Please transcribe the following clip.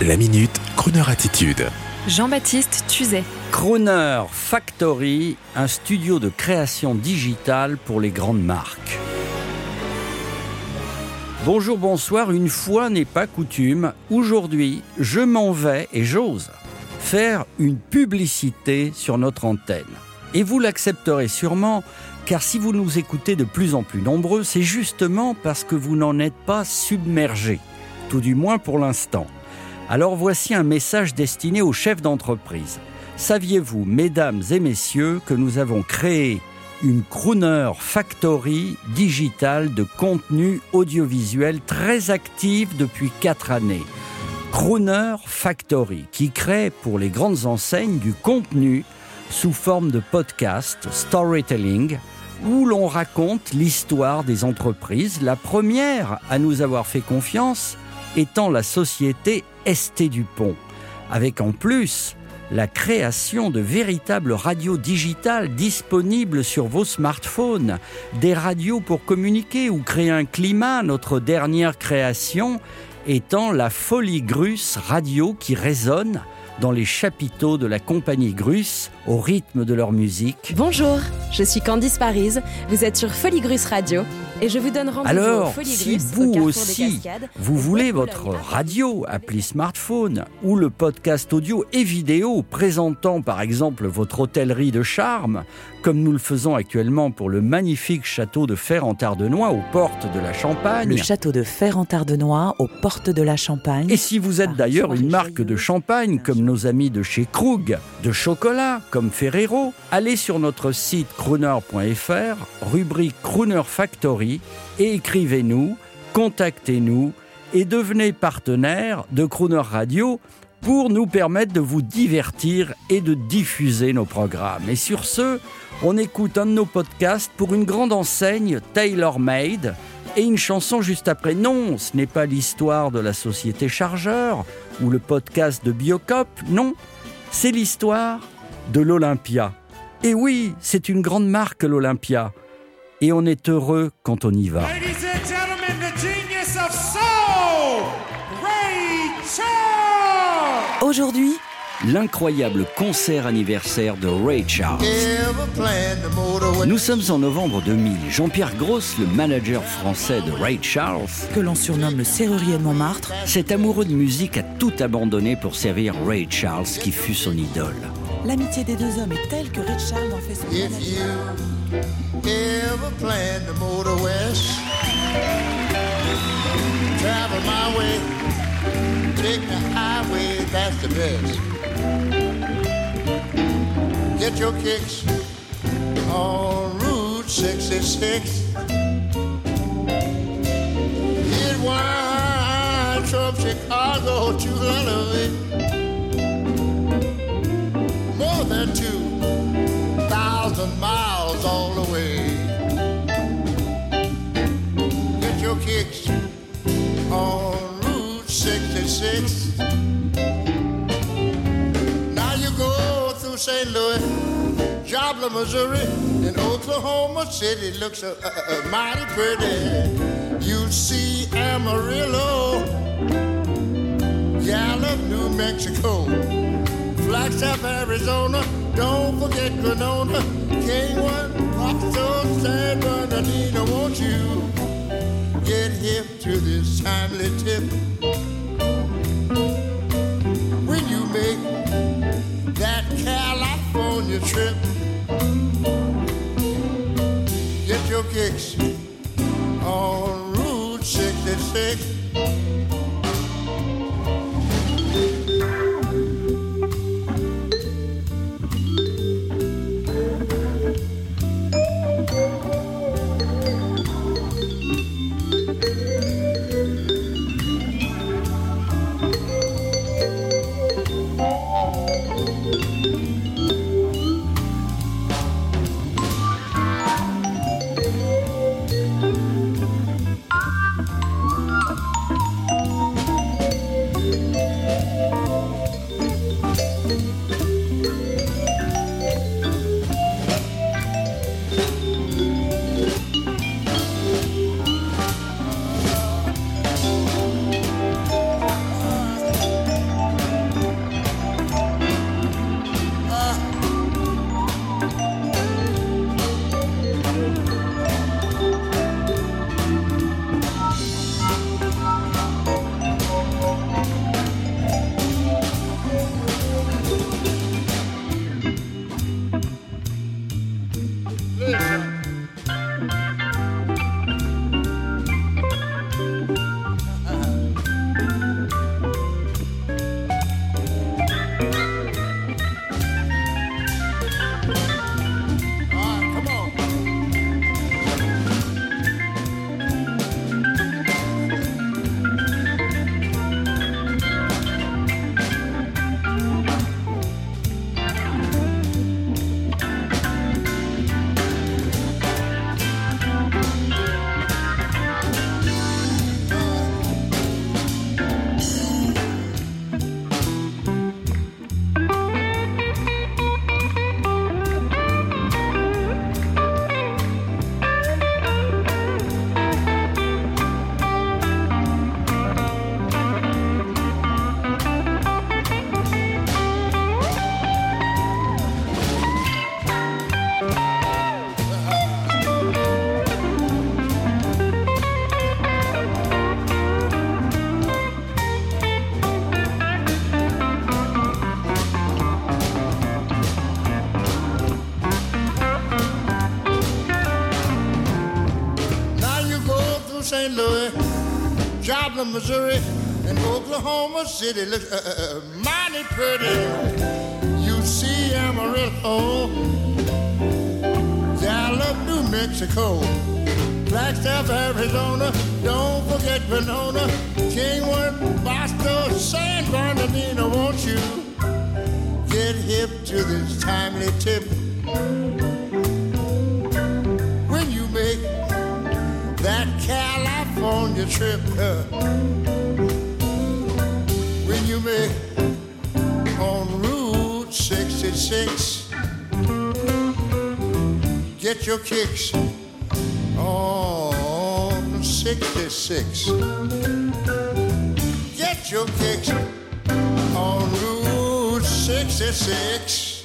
La minute, Kroneur attitude. Jean-Baptiste Tuzet. Crooner Factory, un studio de création digitale pour les grandes marques. Bonjour, bonsoir, une fois n'est pas coutume. Aujourd'hui, je m'en vais et j'ose faire une publicité sur notre antenne. Et vous l'accepterez sûrement, car si vous nous écoutez de plus en plus nombreux, c'est justement parce que vous n'en êtes pas submergés, tout du moins pour l'instant. Alors voici un message destiné aux chefs d'entreprise. Saviez-vous, mesdames et messieurs, que nous avons créé une Crooner Factory digitale de contenu audiovisuel très active depuis quatre années? Crooner Factory, qui crée pour les grandes enseignes du contenu sous forme de podcast, storytelling, où l'on raconte l'histoire des entreprises. La première à nous avoir fait confiance étant la société ST Dupont, avec en plus la création de véritables radios digitales disponibles sur vos smartphones, des radios pour communiquer ou créer un climat, notre dernière création étant la Folie Grus Radio qui résonne dans les chapiteaux de la compagnie Grus au rythme de leur musique. Bonjour, je suis Candice Paris, vous êtes sur Folie Radio et je vous donne rendez-vous Alors, si vous aussi, vous voulez votre radio, appli smartphone, ou le podcast audio et vidéo présentant par exemple votre hôtellerie de charme, comme nous le faisons actuellement pour le magnifique château de Fer en Tardenois aux portes de la Champagne. Le château de Fer en Tardenois aux portes de la Champagne. Et si vous êtes Ah, d'ailleurs une marque de champagne comme nos amis de chez Krug, de chocolat comme Ferrero, allez sur notre site crooner.fr, rubrique Crooner Factory et écrivez-nous, contactez-nous et devenez partenaire de Crooner Radio pour nous permettre de vous divertir et de diffuser nos programmes. Et sur ce, on écoute un de nos podcasts pour une grande enseigne tailor-made et une chanson juste après. Non, ce n'est pas l'histoire de la société Chargeur ou le podcast de Biocop, non, c'est l'histoire de l'Olympia. Et oui, c'est une grande marque l'Olympia. Et on est heureux quand on y va. Ladies and gentlemen, the genius of soul, Ray Charles. Aujourd'hui, L'incroyable concert anniversaire de Ray Charles. Nous sommes en novembre 2000. Jean-Pierre Gross, le manager français de Ray Charles, que l'on surnomme le serrurier de Montmartre, cet amoureux de musique a tout abandonné pour servir Ray Charles, qui fut son idole. l'amitié des deux hommes est telle que Red Charles en fait son manager. Ever plan to motor west, travel my way, take the highway, that's the best. Get your kicks on Route 66. It winds from Chicago to Halloween. on Route 66. Now you go through St. Louis, Joplin, Missouri, and Oklahoma City looks mighty pretty. You see Amarillo, Gallup, New Mexico, Flagstaff, Arizona. Don't forget Granona, K1, Foxo, San Bernardino, won't you? Get hip to this timely tip? When you make that California trip, get your kicks on Route 66. Joplin, Missouri, and Oklahoma City looks uh, uh, mighty pretty. You see Amarillo, Gallup, New Mexico, Flagstaff, Arizona. Don't forget Winona, Kingwood, Boston, San Bernardino. Won't you get hip to this timely tip? California trip, when you make on Route 66, get your kicks on 66. Get your kicks on Route 66.